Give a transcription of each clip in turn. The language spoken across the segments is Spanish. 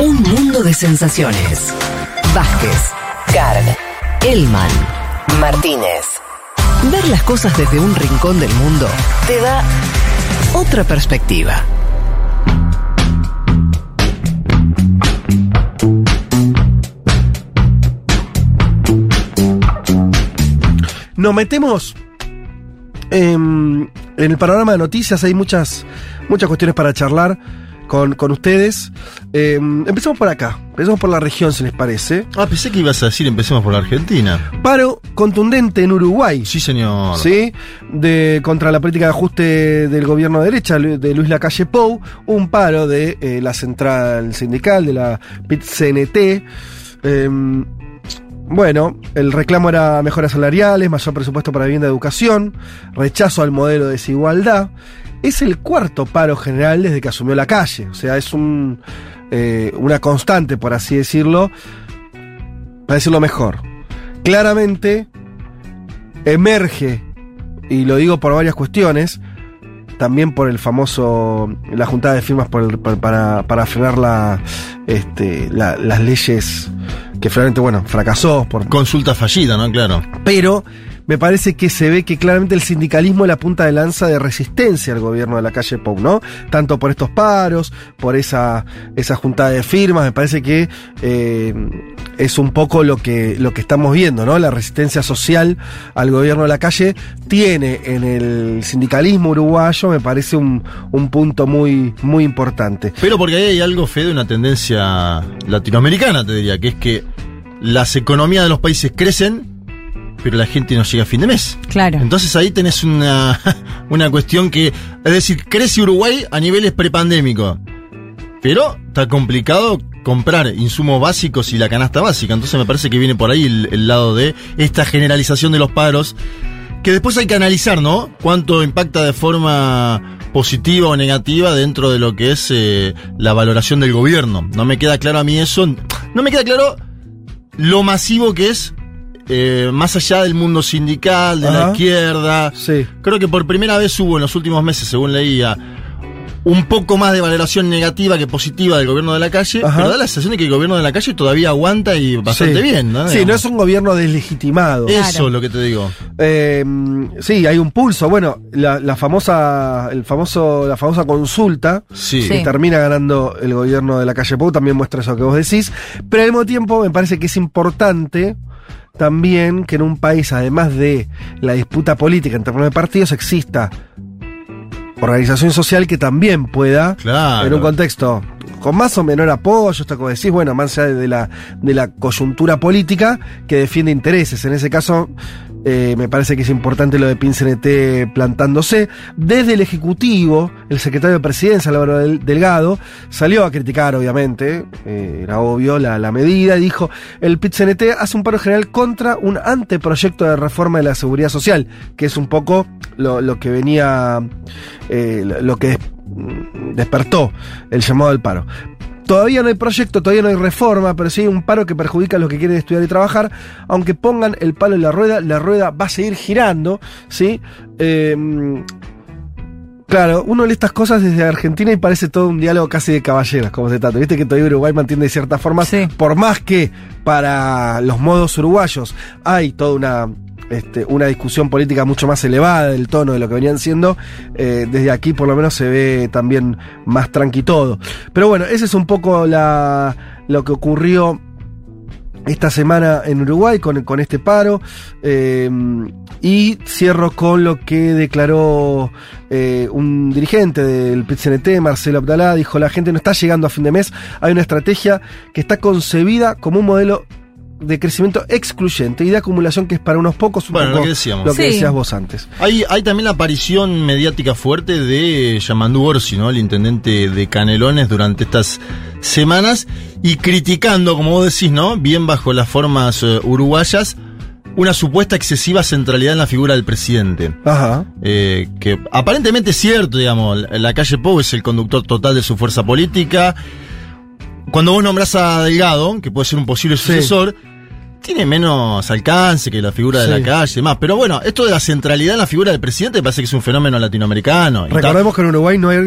Un mundo de sensaciones. Vázquez, Carl, Elman, Martínez. Ver las cosas desde un rincón del mundo te da otra perspectiva. Nos metemos em, en el panorama de noticias, hay muchas, muchas cuestiones para charlar con, con ustedes. Em, empezamos por acá, empezamos por la región, si les parece. Ah, pensé que ibas a decir empecemos por la Argentina. Paro contundente en Uruguay. Sí, señor. ¿sí? De, contra la política de ajuste del gobierno de derecha de Luis Lacalle Pou, un paro de eh, la central sindical, de la PIT-CNT. Em, bueno, el reclamo era mejoras salariales, mayor presupuesto para vivienda y educación, rechazo al modelo de desigualdad. Es el cuarto paro general desde que asumió la calle, o sea, es un, eh, una constante, por así decirlo, para decirlo mejor. Claramente emerge, y lo digo por varias cuestiones, también por el famoso, la juntada de firmas por el- por- para, para frenar la, este, la- las leyes que finalmente, bueno, fracasó por, Consulta fallida, ¿no? Claro. pero me parece que se ve que claramente el sindicalismo es la punta de lanza de resistencia al gobierno de la calle Pou, ¿no? Tanto por estos paros, por esa, esa juntada de firmas, me parece que eh, es un poco lo que, lo que estamos viendo, ¿no? La resistencia social al gobierno de la calle tiene en el sindicalismo uruguayo, me parece un, un punto muy, muy importante. Pero porque ahí hay algo, Fede, una tendencia latinoamericana, te diría, que es que las economías de los países crecen, pero la gente no llega a fin de mes. Claro. Entonces ahí tenés una, una cuestión que, es decir, crece Uruguay a niveles prepandémicos. Pero está complicado comprar insumos básicos y la canasta básica. Entonces me parece que viene por ahí el, el lado de esta generalización de los paros. Que después hay que analizar, ¿no? Cuánto impacta de forma positiva o negativa dentro de lo que es eh, la valoración del gobierno. No me queda claro a mí eso. No me queda claro lo masivo que es eh, más allá del mundo sindical, de la izquierda. Sí. Creo que por primera vez hubo en los últimos meses, según leía, un poco más de valoración negativa que positiva del gobierno de la calle, Ajá. pero da la sensación de que el gobierno de la calle todavía aguanta y bastante Sí. bien, ¿no? Sí, no es un gobierno deslegitimado. Eso Claro. es lo que te digo. Eh, sí, hay un pulso. Bueno, la, la famosa, el famoso, la famosa consulta Sí. que Sí. termina ganando el gobierno de la calle Pou también muestra eso que vos decís. Pero al mismo tiempo me parece que es importante también que en un país, además de la disputa política en términos de partidos, exista organización social que también pueda, Claro. en un contexto con más o menor apoyo, esto como decís, bueno, más allá de la, de la coyuntura política, que defiende intereses. En ese caso, eh, me parece que es importante lo de PINCNT plantándose. Desde el Ejecutivo, el secretario de Presidencia, Álvaro Del- Delgado, salió a criticar, obviamente, eh, era obvio la, la medida, dijo, el PINCNT hace un paro general contra un anteproyecto de reforma de la seguridad social, que es un poco lo, lo que venía, eh, lo- que des- despertó el llamado al paro. Todavía no hay proyecto, todavía no hay reforma, pero sí hay un paro que perjudica a los que quieren estudiar y trabajar. Aunque pongan el palo en la rueda, la rueda va a seguir girando, ¿sí? Eh, claro, uno lee estas cosas desde Argentina y parece todo un diálogo casi de caballeros, como se trata. Viste que todavía Uruguay mantiene de ciertas formas, Sí. por más que para los modos uruguayos hay toda una este, una discusión política mucho más elevada del tono de lo que venían siendo, eh, desde aquí por lo menos se ve también más tranqui todo. Pero bueno, ese es un poco lo que ocurrió esta semana en Uruguay con, con este paro. eh, y cierro con lo que declaró eh, un dirigente del PCNT, Marcelo Abdalá, dijo, la gente no está llegando a fin de mes, hay una estrategia que está concebida como un modelo de crecimiento excluyente y de acumulación que es para unos pocos, un Bueno, poco lo que decíamos. lo que Sí. decías vos antes. Hay, hay también la aparición mediática fuerte de Yamandú Orsi, ¿no? El intendente de Canelones durante estas semanas y criticando, como vos decís, ¿no? Bien bajo las formas eh, uruguayas, una supuesta excesiva centralidad en la figura del presidente. Ajá. Eh, que aparentemente es cierto, digamos, la calle Pou es el conductor total de su fuerza política. Cuando vos nombrás a Delgado, que puede ser un posible Sí. Tiene menos alcance que la figura de Sí. la calle y demás. Pero bueno, esto de la centralidad en la figura del presidente parece que es un fenómeno latinoamericano. Recordemos que en Uruguay no hay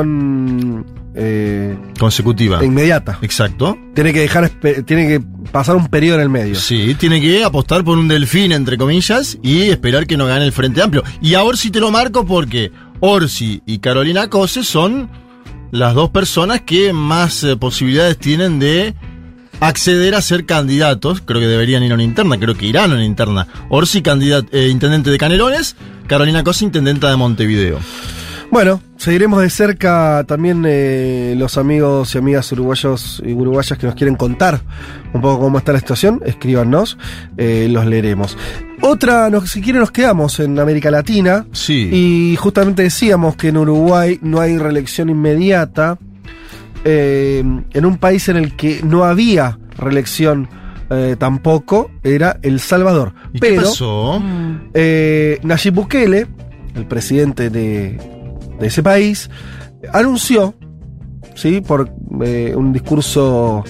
reelección eh, Consecutiva. inmediata. Exacto. Tiene que dejar, tiene que pasar un periodo en el medio. Sí, tiene que apostar por un delfín, entre comillas, y esperar que no gane el Frente Amplio. Y a Orsi te lo marco porque Orsi y Carolina Cose son las dos personas que más eh, posibilidades tienen de acceder a ser candidatos. Creo que deberían ir a una interna, creo que irán a una interna. Orsi, candidat- eh, intendente de Canelones, Carolina Cose, intendenta de Montevideo. Bueno, seguiremos de cerca también eh, los amigos y amigas uruguayos y uruguayas que nos quieren contar un poco cómo está la situación. Escríbanos, eh, los leeremos. Otra, nos- si quieren, nos quedamos en América Latina. Sí. Y justamente decíamos que en Uruguay no hay reelección inmediata. Eh, en un país en el que no había reelección eh, tampoco, era El Salvador. ¿Y qué Pero pasó? eh, Nayib Bukele, el presidente de, de ese país, anunció, ¿sí? por eh, un discurso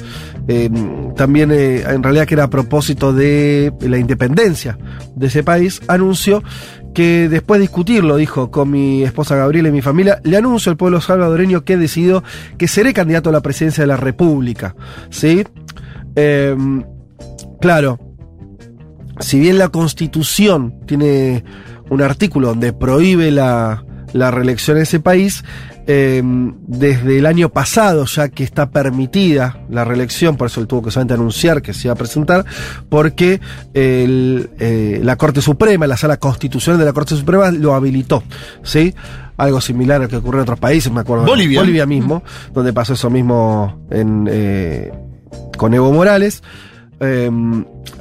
eh, también, eh, en realidad que era a propósito de la independencia de ese país, anunció que después de discutirlo, dijo, con mi esposa Gabriela y mi familia, le anuncio al pueblo salvadoreño que he decidido que seré candidato a la presidencia de la República. ¿Sí? Em, claro, si bien la constitución tiene un artículo donde prohíbe la, la reelección en ese país, eh, desde el año pasado ya que está permitida la reelección, por eso él tuvo que solamente anunciar que se iba a presentar, porque el, eh, la Corte Suprema, la sala constitucional de la Corte Suprema lo habilitó, ¿sí? Algo similar a lo que ocurrió en otros países, me acuerdo. Bolivia. Bolivia mismo, donde pasó eso mismo en, eh, con Evo Morales. Eh,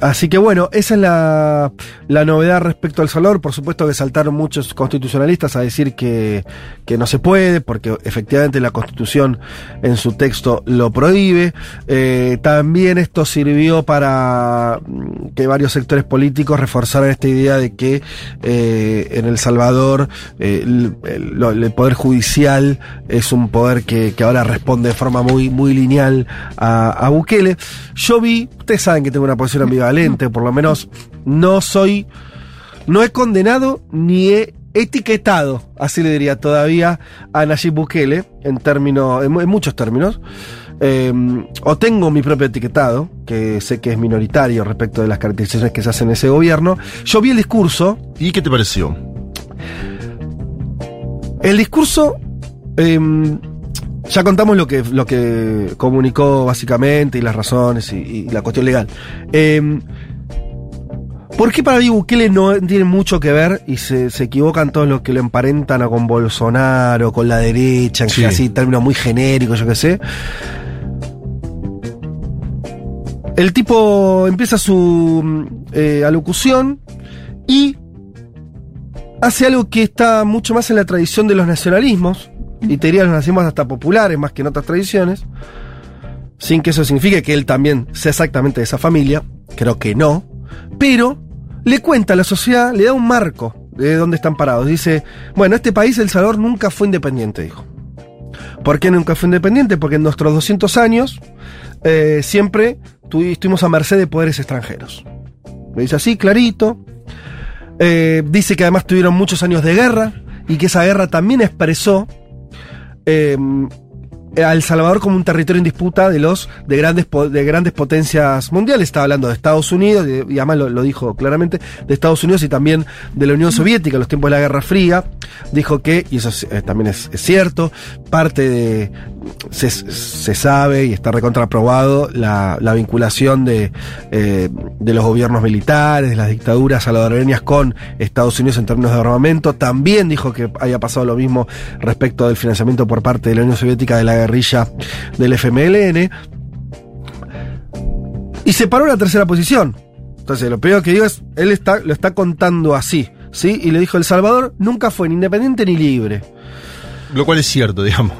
así que bueno, esa es la, la novedad respecto al Salvador. Por supuesto que saltaron muchos constitucionalistas a decir que, que no se puede, porque efectivamente la constitución en su texto lo prohíbe. Eh, también esto sirvió para mm, que varios sectores políticos reforzaran esta idea de que eh, en El Salvador eh, el, poder judicial es un poder que, que ahora responde de forma muy, muy lineal a, a Bukele. Yo vi, ustedes saben que tengo una posición ambivalente, por lo menos no soy, no he condenado ni he etiquetado, así le diría todavía, a Nayib Bukele, en términos, en, mu- en muchos términos. Eh, o tengo mi propio etiquetado, que sé que es minoritario respecto de las caracterizaciones que se hacen en ese gobierno. Yo vi el discurso, ¿Y qué te pareció? el discurso, em, ya contamos lo que, lo que comunicó básicamente y las razones y, y la cuestión legal. Em, ¿Por qué para mí Bukele no tiene mucho que ver y se, se equivocan todos los que lo emparentan a con Bolsonaro, con la derecha, en Sí. así términos muy genéricos, yo qué sé? El tipo empieza su mm, eh, alocución y hace algo que está mucho más en la tradición de los nacionalismos, y te diría los nacionalismos hasta populares más que en otras tradiciones, sin que eso signifique que él también sea exactamente de esa familia, creo que no, pero le cuenta a la sociedad, le da un marco de dónde están parados. Dice, bueno, este país, El Salvador, nunca fue independiente, dijo. ¿Por qué nunca fue independiente? Porque en nuestros 200 años eh, siempre tu- estuvimos a merced de poderes extranjeros. Lo dice así, clarito. Eh, dice que además tuvieron muchos años de guerra y que esa guerra también expresó eh, a El Salvador como un territorio en disputa de los de grandes de grandes potencias mundiales. Estaba hablando de Estados Unidos, y además lo, dijo claramente, de Estados Unidos y también de la Unión Soviética en los tiempos de la Guerra Fría. Dijo que, y eso es, eh, también es, es cierto, parte de. Se, sabe y está recontraprobado la, la vinculación de, eh, de los gobiernos militares, de las dictaduras salvadoreñas con Estados Unidos en términos de armamento. También dijo que haya pasado lo mismo respecto del financiamiento por parte de la Unión Soviética de la guerrilla del FMLN. Y se paró la tercera posición. Entonces, lo primero que digo es, él está, lo está contando así, ¿sí? Y le dijo, El Salvador nunca fue ni independiente ni libre. Lo cual es cierto, digamos.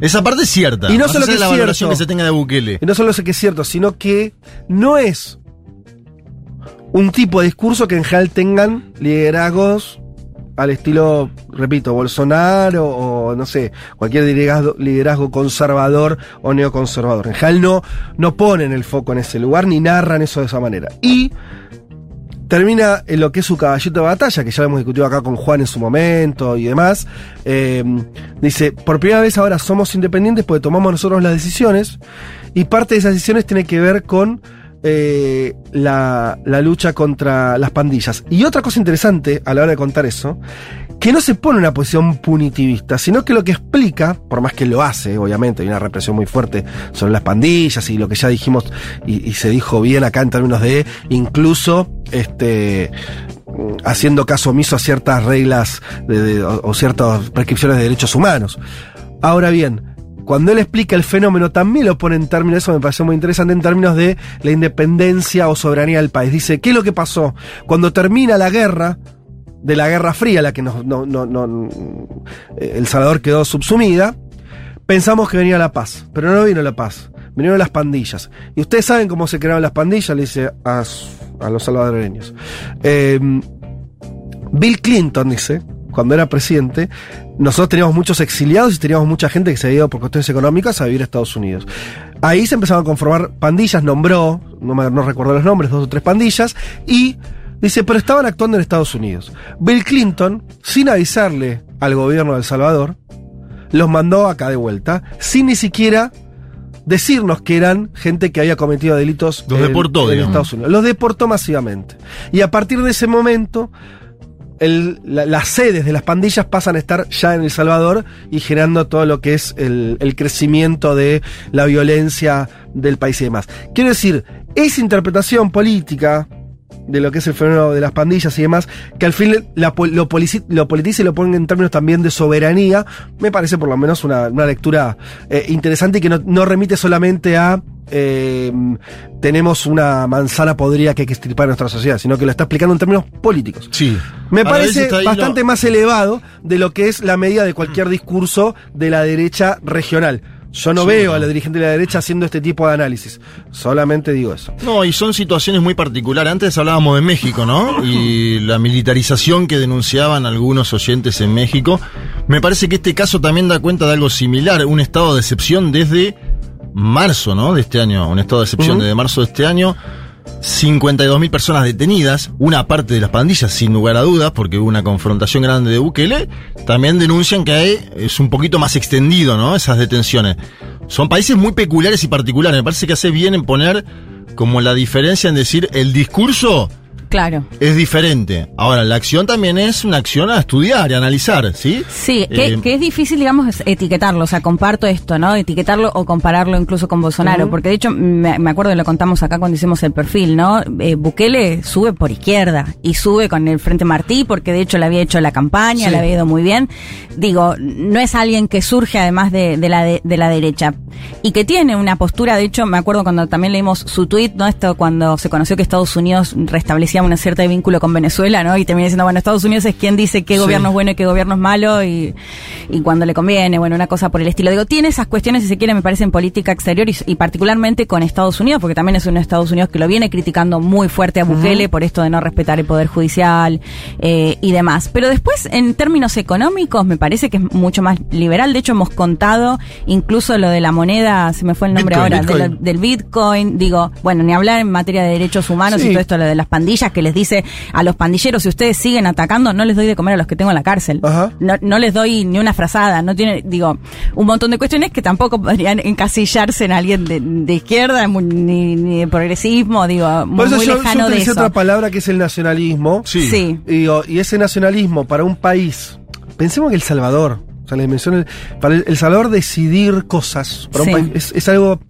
Esa parte es cierta. Y no solo que la es valoración cierto. que se tenga de Bukele. Y no solo sé que es cierto, sino que no es un tipo de discurso que en general tengan liderazgos al estilo, repito, Bolsonaro o no sé, cualquier liderazgo, liderazgo conservador o neoconservador. En general no, no ponen el foco en ese lugar ni narran eso de esa manera. Y termina en lo que es su caballito de batalla, que ya lo hemos discutido acá con Juan en su momento y demás. Eh, dice, por primera vez ahora somos independientes porque tomamos nosotros las decisiones y parte de esas decisiones tiene que ver con eh, la, lucha contra las pandillas. Y otra cosa interesante a la hora de contar eso, que no se pone una posición punitivista, sino que lo que explica, por más que lo hace, obviamente, hay una represión muy fuerte sobre las pandillas y lo que ya dijimos y, se dijo bien acá en términos de incluso este haciendo caso omiso a ciertas reglas o ciertas prescripciones de derechos humanos. Ahora bien, cuando él explica el fenómeno, también lo pone en términos, eso me pareció muy interesante, en términos de la independencia o soberanía del país. Dice, ¿qué es lo que pasó? Cuando termina la guerra, de la Guerra Fría, la que eh, El Salvador quedó subsumida, pensamos que venía la paz, pero no vino la paz, vinieron las pandillas. Y ustedes saben cómo se crearon las pandillas, le dice a los salvadoreños. Eh, Bill Clinton dice, cuando era presidente, nosotros teníamos muchos exiliados y teníamos mucha gente que se había ido por cuestiones económicas a vivir a Estados Unidos. Ahí se empezaron a conformar pandillas, nombró, no, me, no recuerdo los nombres, dos o tres pandillas, y dice, pero estaban actuando en Estados Unidos. Bill Clinton, sin avisarle al gobierno de El Salvador, los mandó acá de vuelta, sin ni siquiera decirnos que eran gente que había cometido delitos Los en- deportó, en digamos. Estados Unidos. Los deportó masivamente. Y a partir de ese momento, el- la- las sedes de las pandillas pasan a estar ya en El Salvador y generando todo lo que es el, el crecimiento de la violencia del país y demás. Quiero decir, esa interpretación política de lo que es el fenómeno de las pandillas y demás, que al fin lo, lo politiza y lo ponen en términos también de soberanía, me parece por lo menos una, una lectura eh, interesante y que no, no remite solamente a eh, tenemos una manzana podrida que hay que estirpar en nuestra sociedad, sino que lo está explicando en términos políticos. Sí. Me parece bastante más elevado de lo que es la medida de cualquier discurso de la derecha regional. Yo no Sí, veo no. a la dirigente de la derecha haciendo este tipo de análisis. Solamente digo eso. No, y son situaciones muy particulares. Antes hablábamos de México, ¿no? Y la militarización que denunciaban algunos oyentes en México. Me parece que este caso también da cuenta de algo similar, un estado de excepción desde marzo, ¿no? De este año, un estado de excepción desde marzo de este año. 52.000 personas detenidas, una parte de las pandillas, sin lugar a dudas, porque hubo una confrontación grande de Bukele, también denuncian que hay, es un poquito más extendido, ¿no? Esas detenciones. Son países muy peculiares y particulares. Me parece que hace bien en poner como la diferencia en decir el discurso Claro. es diferente. Ahora, la acción también es una acción a estudiar y analizar, ¿sí? Sí, que, Eh, que es difícil, digamos, etiquetarlo. O sea, comparto esto, ¿no? Etiquetarlo o compararlo incluso con Bolsonaro. Porque de hecho, me, me acuerdo, lo contamos acá cuando hicimos el perfil, ¿no? Eh, Bukele sube por izquierda y sube con el Frente Martí porque de hecho le había hecho la campaña, Sí. le había ido muy bien. Digo, no es alguien que surge además de, de la, de, de la derecha. Y que tiene una postura, de hecho, me acuerdo cuando también leímos su tweet, ¿no? Esto cuando se conoció que Estados Unidos restablecía una cierta vínculo con Venezuela, ¿no? Y termina diciendo, bueno, Estados Unidos es quien dice qué Sí. gobierno es bueno y qué gobierno es malo y, y cuando le conviene, bueno, una cosa por el estilo. Digo, tiene esas cuestiones, si se quiere, me parece, en política exterior y, y particularmente con Estados Unidos, porque también es un Estados Unidos que lo viene criticando muy fuerte a Bukele por esto de no respetar el Poder Judicial eh, y demás. Pero después, en términos económicos, me parece que es mucho más liberal. De hecho, hemos contado incluso lo de la moneda, se me fue el nombre Bitcoin, ahora, de lo- del Bitcoin. Digo, bueno, ni hablar en materia de derechos humanos Sí. y todo esto, lo de las pandillas, que les dice a los pandilleros, si ustedes siguen atacando, no les doy de comer a los que tengo en la cárcel. Ajá. No, no les doy ni una frazada, no tiene, digo, un montón de cuestiones que tampoco podrían encasillarse en alguien de, de izquierda, ni, ni de progresismo, digo, muy, Por eso muy yo, lejano yo de eso. otra palabra que es el nacionalismo. Sí. Sí. Y, digo, y ese nacionalismo para un país, pensemos que El Salvador, sea, la dimensión, del- para el, El Salvador decidir cosas, para Sí. un país, es, es algo,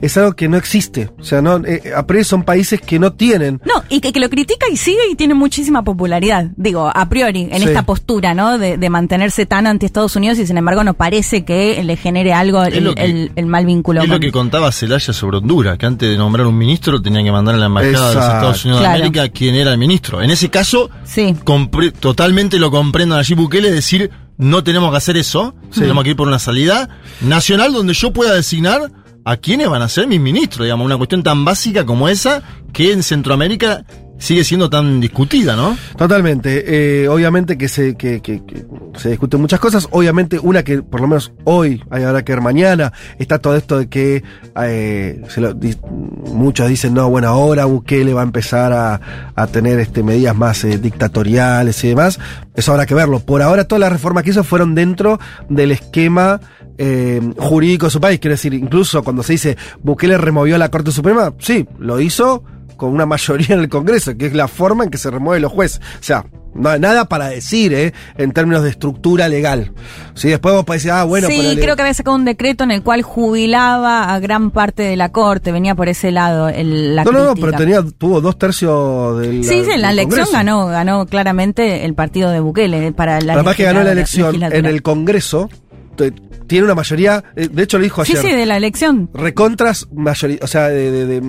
es algo que no existe. O sea, no, eh, a priori son países que no tienen. No, y que, que lo critica y sigue y tiene muchísima popularidad, digo, a priori, en Sí. esta postura, ¿no? De, de mantenerse tan anti Estados Unidos y sin embargo no parece que le genere algo el, que- el- el mal vínculo. Es lo que contaba Celaya sobre Honduras, que antes de nombrar un ministro tenían que mandar a la embajada de los. Estados Unidos Claro. de América quién era el ministro. En ese caso, Sí. totalmente lo comprendo a Nayib Bukele decir no tenemos que hacer eso, tenemos que ir por una salida nacional donde yo pueda designar a quiénes van a ser mis ministros, digamos, una cuestión tan básica como esa que en Centroamérica sigue siendo tan discutida, ¿no? Totalmente. Eh, obviamente que se, que, que- que se discuten muchas cosas. Obviamente, una que por lo menos hoy, hay ahora que ver mañana, está todo esto de que eh, se lo di- muchos dicen, no, bueno, ahora Bukele va a empezar a, a tener este, medidas más eh, dictatoriales y demás. Eso habrá que verlo. Por ahora, todas las reformas que hizo fueron dentro del esquema eh, jurídico de su país. Quiero decir, incluso cuando se dice Bukele removió la Corte Suprema, sí, lo hizo con una mayoría en el Congreso, que es la forma en que se remueven los jueces. O sea, no- nada para decir, ¿eh? En términos de estructura legal. Si después vos podés decir, ah, bueno, sí, pero creo que había sacado un decreto en el cual jubilaba a gran parte de la corte, venía por ese lado el, la No, no, no, crítica. pero tenía, tuvo dos tercios del. Sí, sí, en la elección Congreso. ganó, ganó claramente el partido de Bukele para la Además que ganó la elección en el Congreso, tiene una mayoría, eh, de hecho lo dijo Sí, ayer. sí, de la elección. Recontras, mayoría, o sea, de, de, de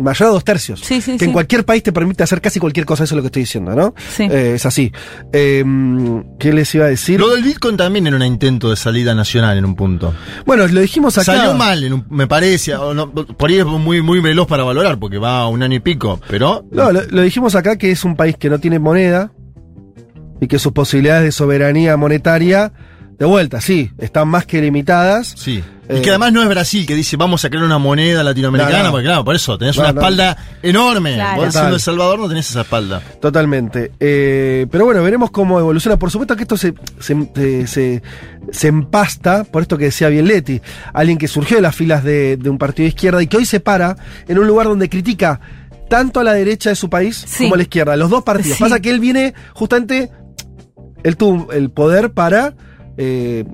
mayor a dos tercios. Sí, sí, que sí. en cualquier país te permite hacer casi cualquier cosa, eso es lo que estoy diciendo, ¿no? Sí. Eh, es así. Eh, ¿Qué les iba a decir? Lo del Bitcoin también era un intento de salida nacional en un punto. Bueno, lo dijimos acá. Salió mal, en un- me parece. o no, por ahí es muy, muy veloz para valorar, porque va a un año y pico. Pero. No, lo, lo dijimos acá que es un país que no tiene moneda y que sus posibilidades de soberanía monetaria, de vuelta, sí, están más que limitadas. Sí. Eh, y que además no es Brasil que dice vamos a crear una moneda latinoamericana, No, no. porque claro, por eso tenés No, una no. espalda enorme. Claro. Vos siendo El Salvador no tenés esa espalda. Totalmente. Eh, pero bueno, veremos cómo evoluciona. Por supuesto que esto se, se, se- se- se empasta, por esto que decía bien Leti, alguien que surgió de las filas de, de un partido de izquierda y que hoy se para en un lugar donde critica tanto a la derecha de su país Sí. como a la izquierda, los dos partidos. Sí. Pasa que él viene justamente, él tuvo el poder para eh,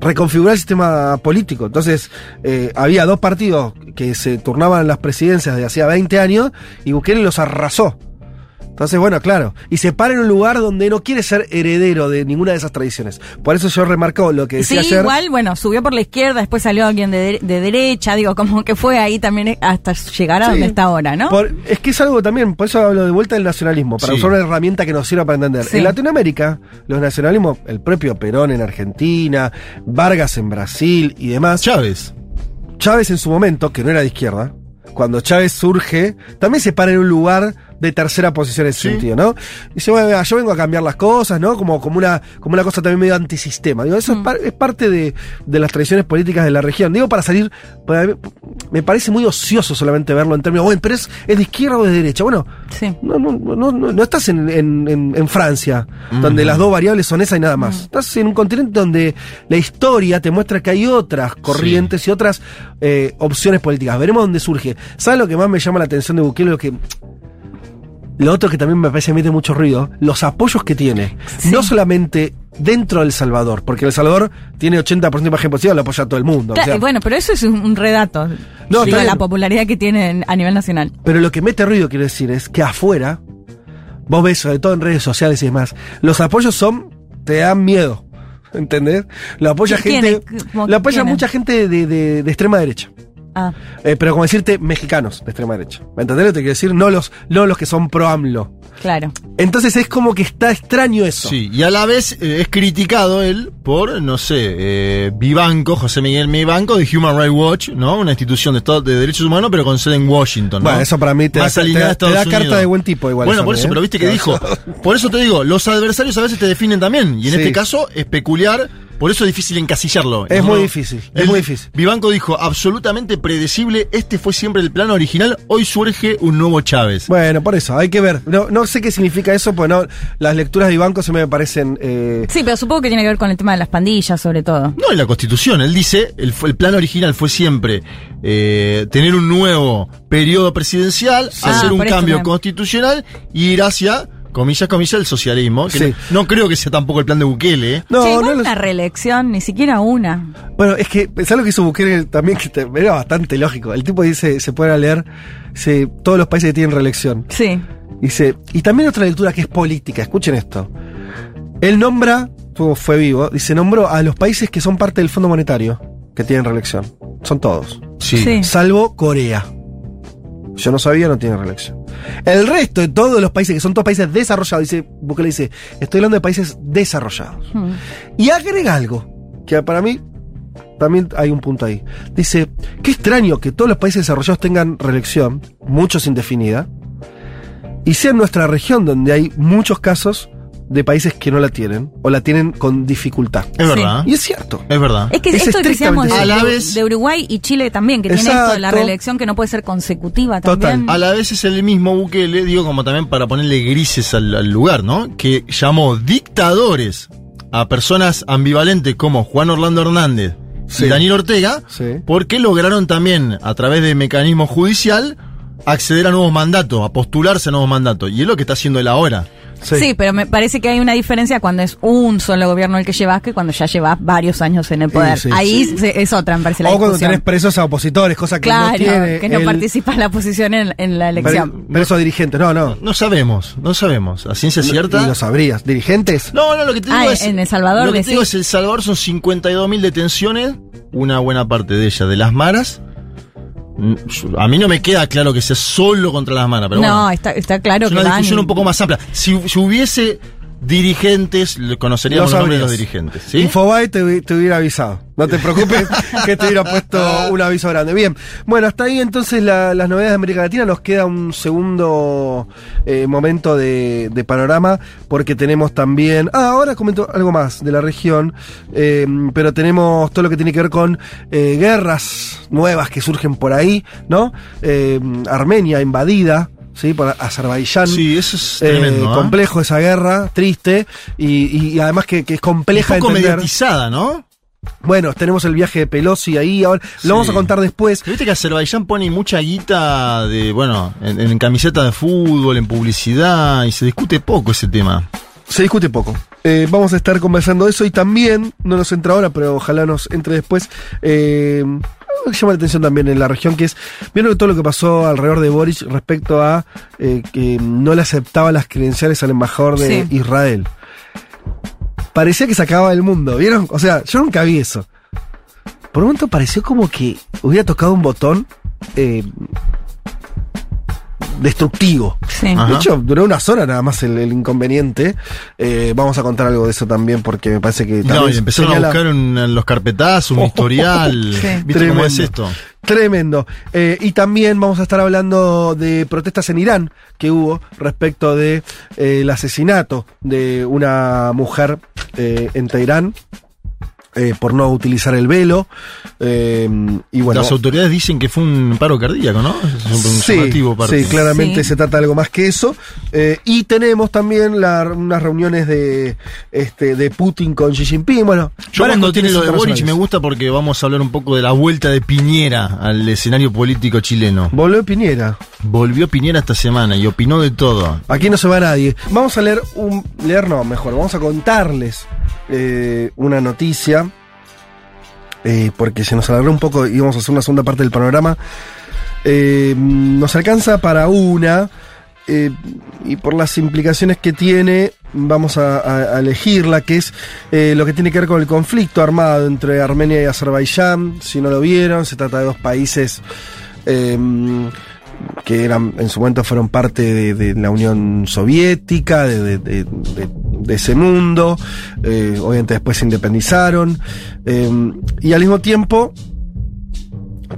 reconfigurar el sistema político. Entonces, eh, había dos partidos que se turnaban las presidencias de hacía 20 años y Bukele los arrasó. Entonces, bueno, claro. Y se para en un lugar donde no quiere ser heredero de ninguna de esas tradiciones. Por eso yo remarco lo que Sí, decía ayer. igual, bueno, subió por la izquierda, después salió alguien de, de derecha, digo, como que fue ahí también hasta llegar a Sí. donde está ahora, ¿no? Por- es que es algo también, por eso hablo de vuelta del nacionalismo, para Sí. usar una herramienta que nos sirva para entender. Sí. En Latinoamérica, los nacionalismos, el propio Perón en Argentina, Vargas en Brasil y demás, Chávez. Chávez en su momento, que no era de izquierda, cuando Chávez surge, también se para en un lugar de tercera posición en ese Sí. sentido, ¿no? Dice, bueno, vea, yo vengo a cambiar las cosas, ¿no? Como, como, una, como una cosa también medio antisistema. Digo, eso es, par- es parte de, de las tradiciones políticas de la región. Digo, para salir, para- me parece muy ocioso solamente verlo en términos, bueno, pero es, es de izquierda o de derecha. Bueno, Sí. no, no, no, no, no estás en, en- en- en Francia, donde las dos variables son esa y nada más. Estás en un continente donde la historia te muestra que hay otras corrientes y otras eh, opciones políticas. Veremos dónde surge. ¿Sabes lo que más me llama la atención de Bukele? Lo que. Lo otro que también me parece que mete mucho ruido, los apoyos que tiene. Sí. No solamente dentro del Salvador, porque El Salvador tiene 80% de imagen positiva, lo apoya a todo el mundo. o Claro, sea, bueno, pero eso es un, redato. No, Digo, la popularidad que tiene en- a nivel nacional. Pero lo que mete ruido, quiero decir, es que afuera, vos ves, sobre todo en redes sociales y demás, los apoyos son, te dan miedo. ¿Entendés? Lo apoya ¿Quién gente. Lo apoya mucha gente de, de- de extrema derecha. Ah, Eh, pero como decirte, mexicanos de extrema derecha. ¿Me entendés lo que te quiero decir? No los, no los que son pro AMLO. claro. Entonces es como que está extraño eso. Sí, y a la vez eh, es criticado él por, no sé, eh, Vivanco, José Miguel Vivanco de Human Rights Watch, ¿no? Una institución de, Estado- de derechos humanos, pero con sede en Washington, ¿no? Bueno, eso para mí te Más da- te da- Estados te da carta de buen tipo igual Bueno, eso, por eso, ¿eh? pero viste que dijo. Por eso te digo, los adversarios a veces te definen también. Y en Sí. este caso es peculiar, por eso es difícil encasillarlo. Es No, muy difícil, es muy difícil. Vivanco dijo, absolutamente predecible, este fue siempre el plan original, hoy surge un nuevo Chávez. Bueno, por eso, hay que ver. No, no sé qué significa eso, pues no, las lecturas de Ibanco se me parecen. eh, Sí, pero supongo que tiene que ver con el tema de las pandillas, sobre todo. No, en la Constitución. Él dice, el, fue- el plan original fue siempre eh, tener un nuevo periodo presidencial, Ah, hacer un por esto cambio también. constitucional y ir hacia, comillas, comillas, el socialismo. que Sí. no, no creo que sea tampoco el plan de Bukele. ¿eh? no, Sí, no lo- una reelección, ni siquiera una. Bueno, es que pensá lo que hizo Bukele también, que era bastante lógico. El tipo dice, se puede leer, todos los países que tienen reelección. Sí. Dice, y también otra lectura que es política, escuchen esto. Él nombra, fue vivo, dice, nombró a los países que son parte del Fondo Monetario, que tienen reelección. Son todos. Sí. Sí. Salvo Corea. Yo no sabía, no tiene reelección. El resto de todos los países, que son todos países desarrollados, dice, Bukele dice, estoy hablando de países desarrollados. Hmm. Y agrega algo, que para mí también hay un punto ahí. Dice, qué extraño que todos los países desarrollados tengan reelección, muchos indefinida, y sea en nuestra región donde hay muchos casos de países que no la tienen o la tienen con dificultad. Es verdad. Y es cierto. Es verdad. Es que Es esto que decíamos de, vez- de Uruguay y Chile también, que tiene esto de la Exacto. reelección que no puede ser consecutiva Total. también. A la vez es el mismo Bukele, digo, como también para ponerle grises al, al lugar, ¿no? Que llamó dictadores a personas ambivalentes como Juan Orlando Hernández Sí. y Daniel Ortega, Sí. porque lograron también, a través de mecanismo judicial, acceder a nuevos mandatos, a postularse a nuevos mandatos. Y es lo que está haciendo él ahora. Sí. pero me parece que hay una diferencia cuando es un solo gobierno el que llevas que cuando ya llevas varios años en el poder. Sí, sí. Ahí se- es otra, me parece la O cuando tenés presos a opositores, cosa que Claro, no tiene. que no el- participa en la oposición en, en la elección. pre- Presos dirigentes, no, no. No sabemos, no sabemos. A ciencia cierta. Y lo sabrías. ¿Dirigentes? No, no, lo que te digo Ah, es. en El Salvador Lo que te digo es: El Salvador son 52.000 detenciones, una buena parte de ellas de las maras. Mm, A mí no me queda claro que sea solo contra las maras, pero no, bueno. está, está claro es que una van- discusión un poco más amplia. Si, si hubiese dirigentes, conoceríamos Lo los nombres de los dirigentes. ¿sí? Infobae te, te hubiera avisado. No te preocupes que te hubiera puesto un aviso grande. Bien, bueno, hasta ahí entonces la- las novedades de América Latina. Nos queda un segundo eh, momento de, de panorama porque tenemos también... Ah, ahora comento algo más de la región, eh, pero tenemos todo lo que tiene que ver con eh, guerras nuevas que surgen por ahí, ¿no? Armenia invadida. ¿Sí? Por Azerbaiyán. Sí, eso es Eh, tremendo. ¿eh? complejo esa guerra, triste, y, y además que, que es compleja Un poco entender. mediatizada, ¿no? Bueno, tenemos el viaje de Pelosi ahí, ahora Sí. lo vamos a contar después. Viste que Azerbaiyán pone mucha guita de, bueno, en, en camiseta de fútbol, en publicidad, y se discute poco ese tema. Se discute poco. Eh, vamos a estar conversando de eso y también, no nos entra ahora, pero ojalá nos entre después. Eh, algo que llama la atención también en la región, que es, vieron todo lo que pasó alrededor de Boric respecto a eh, que no le aceptaba las credenciales al embajador de Sí. Israel. Parecía que se acababa el mundo, ¿vieron? O sea, yo nunca vi eso. Por un momento pareció como que hubiera tocado un botón eh, destructivo. Sí. Ajá. De hecho, duró unas horas nada más el, el inconveniente. Eh, vamos a contar algo de eso también porque me parece que No, también y empezaron señala- a buscar un- en los carpetazos, un historial. Sí. ¿Viste cómo es esto? Tremendo. Eh, y también vamos a estar hablando de protestas en Irán que hubo respecto de eh, el asesinato de una mujer eh, en Teherán eh, por no utilizar el velo. Eh, y bueno, Las autoridades dicen que fue un paro cardíaco, ¿no? Es un, un Sí, sí, claramente Sí. se trata de algo más que eso. Eh, y tenemos también la- unas reuniones de, este, de Putin con Xi Jinping. Bueno, Yo cuando tiene lo de Boric me gusta porque vamos a hablar un poco de la vuelta de Piñera al escenario político chileno. Volvió Piñera. Volvió Piñera esta semana y opinó de todo. Aquí no se va nadie. Vamos a leer un. Leer no, mejor. Vamos a contarles eh, una noticia. eh, porque se nos alargó un poco y vamos a hacer una segunda parte del panorama. Eh, nos alcanza para una. y por las implicaciones que tiene, vamos a, a- elegirla, que es lo que tiene que ver con el conflicto armado entre Armenia y Azerbaiyán. Si no lo vieron, se trata de dos países que eran en su momento fueron parte de, la Unión Soviética, de, ese mundo, eh, obviamente después se independizaron, eh, y al mismo tiempo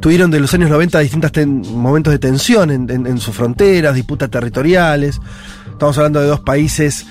tuvieron de los años 90 distintos momentos de tensión en, en- en sus fronteras, disputas territoriales, estamos hablando de dos países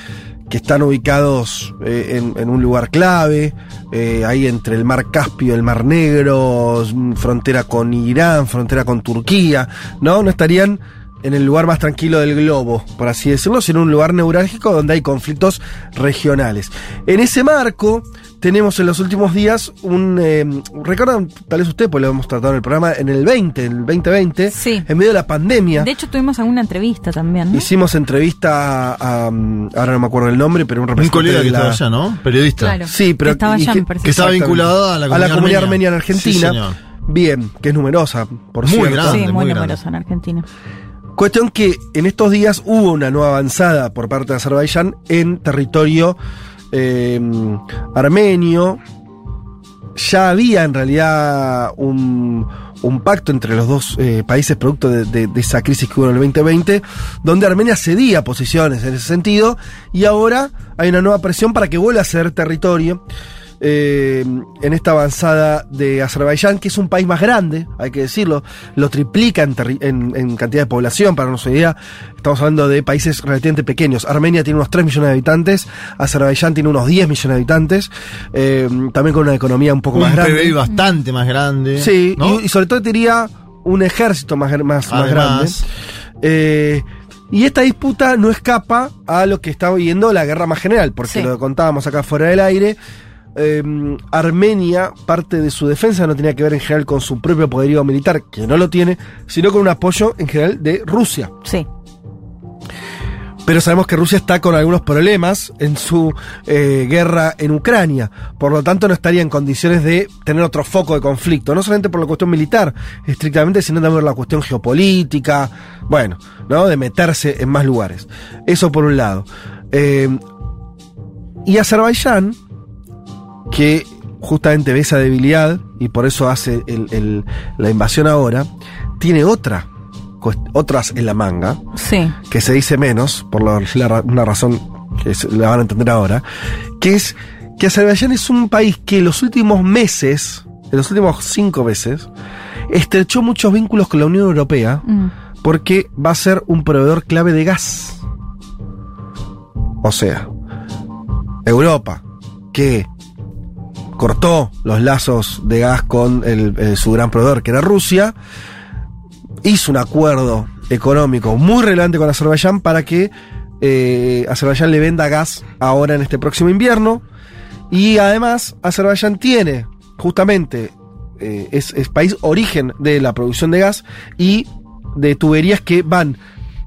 que están ubicados eh, en, en un lugar clave, eh, ahí entre el mar Caspio y el mar Negro, mm, frontera con Irán, frontera con Turquía, ¿no? No estarían en el lugar más tranquilo del globo, por así decirlo, sino un lugar neurálgico donde hay conflictos regionales. En ese marco, tenemos en los últimos días un... Eh, Recuerdan, tal vez usted, pues lo hemos tratado en el programa, en el 20, en el 2020, Sí. en medio de la pandemia. De hecho, tuvimos alguna entrevista también, ¿no? Hicimos entrevista a, a, ahora no me acuerdo el nombre, pero un Un representante colega de que la- estaba allá, ¿no? Periodista. Claro. Sí, pero Que estaba allá, que-. Que estaba vinculado a la comunidad, armenia en Argentina. Sí, señor. Bien, que es numerosa, por Muy cierto. grande. sí, muy, muy grande. numerosa en Argentina. Cuestión que en estos días hubo una nueva avanzada por parte de Azerbaiyán en territorio eh, armenio. Ya había en realidad un, pacto entre los dos eh, países producto de, de- de esa crisis que hubo en el 2020, donde Armenia cedía posiciones en ese sentido, y ahora hay una nueva presión para que vuelva a ser territorio. Eh, en esta avanzada de Azerbaiyán, que es un país más grande, hay que decirlo, lo triplica en, terri- en- en cantidad de población, para darnos una idea, estamos hablando de países relativamente pequeños. Armenia tiene unos 3 millones de habitantes, Azerbaiyán tiene unos 10 millones de habitantes, eh, también con una economía un poco Un más grande. PBI bastante más grande. Sí, ¿no? y, y sobre todo diría un ejército más, más, más grande. Eh, y esta disputa no escapa a lo que está viendo la guerra más general, porque Sí. lo contábamos acá fuera del aire. Eh, Armenia, parte de su defensa no tenía que ver en general con su propio poderío militar, que no lo tiene, sino con un apoyo en general de Rusia. Sí. Pero sabemos que Rusia está con algunos problemas en su eh, guerra en Ucrania. Por lo tanto, no estaría en condiciones de tener otro foco de conflicto. No solamente por la cuestión militar, estrictamente, sino también por la cuestión geopolítica. Bueno, ¿no? De meterse en más lugares. Eso por un lado. Eh, y Azerbaiyán, que justamente ve esa debilidad y por eso hace el- el- la invasión ahora, tiene otra, otras en la manga Sí. que se dice menos, por la- una razón que se- la van a entender ahora, que es que Azerbaiyán es un país que en los últimos meses, en los últimos cinco meses, estrechó muchos vínculos con la Unión Europea Mm. porque va a ser un proveedor clave de gas. O sea, Europa, que cortó los lazos de gas con el- eh, su gran proveedor, que era Rusia, hizo un acuerdo económico muy relevante con Azerbaiyán para que eh, Azerbaiyán le venda gas ahora en este próximo invierno. Y además, Azerbaiyán tiene justamente, eh, es, es país origen de la producción de gas y de tuberías que van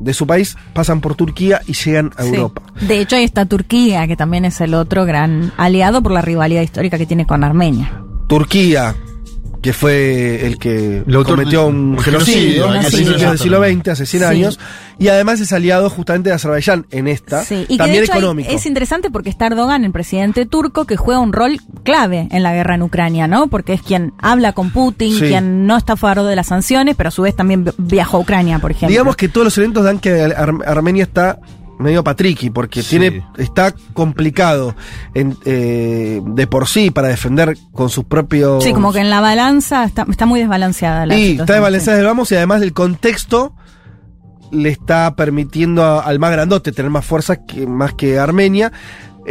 de su país, pasan por Turquía y llegan a Sí. Europa. De hecho, ahí está Turquía, que también es el otro gran aliado por la rivalidad histórica que tiene con Armenia. Turquía, que fue el que autor cometió un genocidio genocidio, a principios del siglo. XX, hace 100 Sí. años, y además es aliado justamente de Azerbaiyán en esta, Sí, y que también de hecho ahí económico. es interesante porque está Erdogan, el presidente turco, que juega un rol clave en la guerra en Ucrania, ¿no? Porque es quien habla con Putin, Sí. quien no está a favor de las sanciones, pero a su vez también vi- viajó a Ucrania, por ejemplo. Digamos que todos los eventos dan que Ar- Armenia está medio patriqui, porque Sí. tiene está complicado en, eh, de por sí para defender con sus propios... Sí, como que en la balanza está, está muy desbalanceada la situación. está desbalanceada del vamos y además del contexto le está permitiendo a- al más grandote tener más fuerza que, más que Armenia.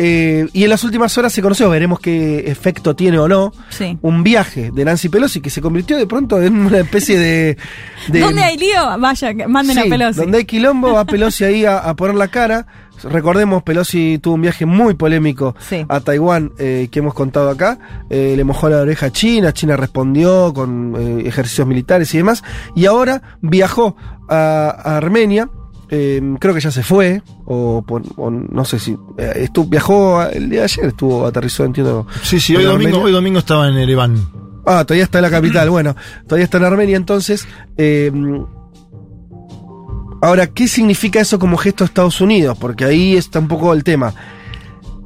Eh, y en las últimas horas se conoció, veremos qué efecto tiene o no, Sí. un viaje de Nancy Pelosi que se convirtió de pronto en una especie de... de ¿Dónde hay lío? Vaya, manden Sí, a Pelosi. Donde hay quilombo, va Pelosi ahí a, a poner la cara. Recordemos, Pelosi tuvo un viaje muy polémico Sí. a Taiwán eh, que hemos contado acá. Eh, le mojó la oreja a China, China respondió con eh, ejercicios militares y demás. Y ahora viajó a, a Armenia. Eh, creo que ya se fue, o, o no sé si. eh, estuvo, viajó a- el día de ayer, estuvo, aterrizó, entiendo. Sí, sí, hoy domingo, Armenia. hoy domingo estaba en Ereván. Ah, todavía está en la capital. Bueno, todavía está en Armenia, entonces. eh, ahora, ¿qué significa eso como gesto de Estados Unidos? Porque ahí está un poco el tema.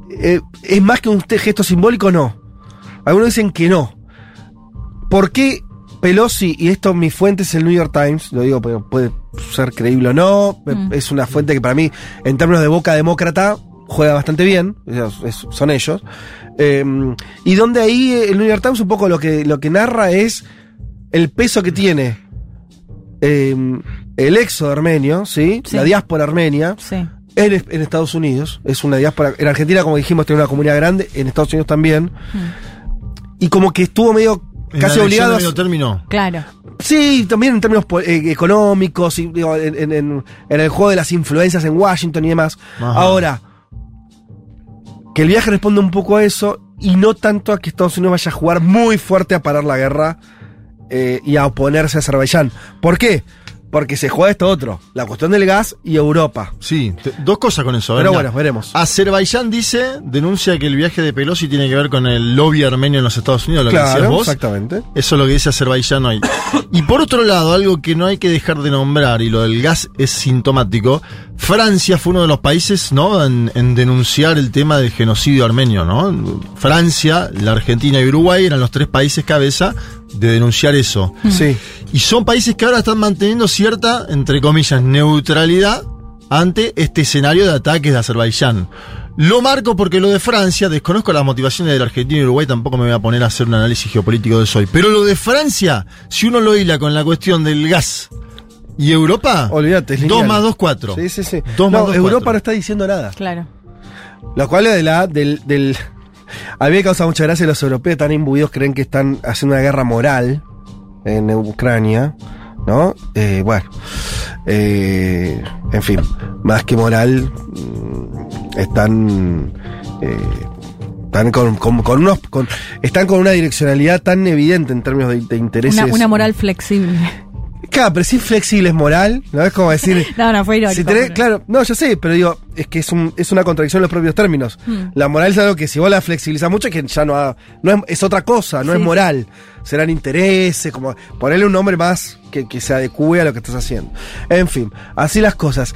Eh, ¿Es más que un gesto simbólico? No. Algunos dicen que no. ¿Por qué Pelosi, y esto mi fuente es el New York Times, lo digo porque puede ser creíble o no, Mm. es una fuente que para mí, en términos de boca demócrata, juega bastante bien, es- son ellos. Eh, y donde ahí eh, el New York Times un poco lo que, lo que narra es el peso que tiene eh, el éxodo armenio, ¿sí? Sí. La diáspora armenia Sí. en, en Estados Unidos. Es una diáspora. En Argentina, como dijimos, tiene una comunidad grande, en Estados Unidos también. Y como que estuvo medio casi la elección obligado de a. medio término. Claro. Sí, también en términos eh, económicos, y, digo, en, en- en- en el juego de las influencias en Washington y demás. Ajá. Ahora, que el viaje responde un poco a eso y no tanto a que Estados Unidos vaya a jugar muy fuerte a parar la guerra eh, y a oponerse a Azerbaiyán. ¿Por qué? Porque se juega esto otro, la cuestión del gas y Europa. Sí, te- dos cosas con eso. Pero mirá. bueno, veremos. Azerbaiyán dice, denuncia que el viaje de Pelosi tiene que ver con el lobby armenio en los Estados Unidos, lo que decías claro, vos. exactamente. Eso es lo que dice Azerbaiyán hoy. Y por otro lado, algo que no hay que dejar de nombrar, y lo del gas es sintomático, Francia fue uno de los países, ¿no?, en, en denunciar el tema del genocidio armenio, ¿no? Francia, la Argentina y Uruguay eran los tres países cabeza de denunciar eso. Sí. Y son países que ahora están manteniendo cierta, entre comillas, neutralidad ante este escenario de ataques de Azerbaiyán. Lo marco porque lo de Francia, desconozco las motivaciones del Argentina y Uruguay, tampoco me voy a poner a hacer un análisis geopolítico de eso hoy. Pero lo de Francia, si uno lo hila con la cuestión del gas y Europa, Olvídate, es 2 lineal. más 2, 4. Sí, sí, sí. 2 más no, 2, Europa 4. no está diciendo nada. Claro. Lo cual es de la, del, del. A mí me causa mucha gracia los europeos tan imbuidos creen que están haciendo una guerra moral en Ucrania, ¿no? Eh, bueno, eh, en fin, más que moral, mm, están. eh, están con, con- unos. con- están con una direccionalidad tan evidente en términos de, de intereses. Una, una moral flexible. Claro, pero si es flexible es moral, ¿no? Es como decir. No, no, fue irónico. Si tenés- pero- claro, no, yo sé, pero digo, es que es, un, es una contradicción en los propios términos. Hmm. La moral es algo que si vos la flexibilizás mucho, es que ya no, ha- no es, es otra cosa, no Sí, es sí. moral. Serán intereses, como ponerle un nombre más que, que se adecue a lo que estás haciendo. En fin, así las cosas.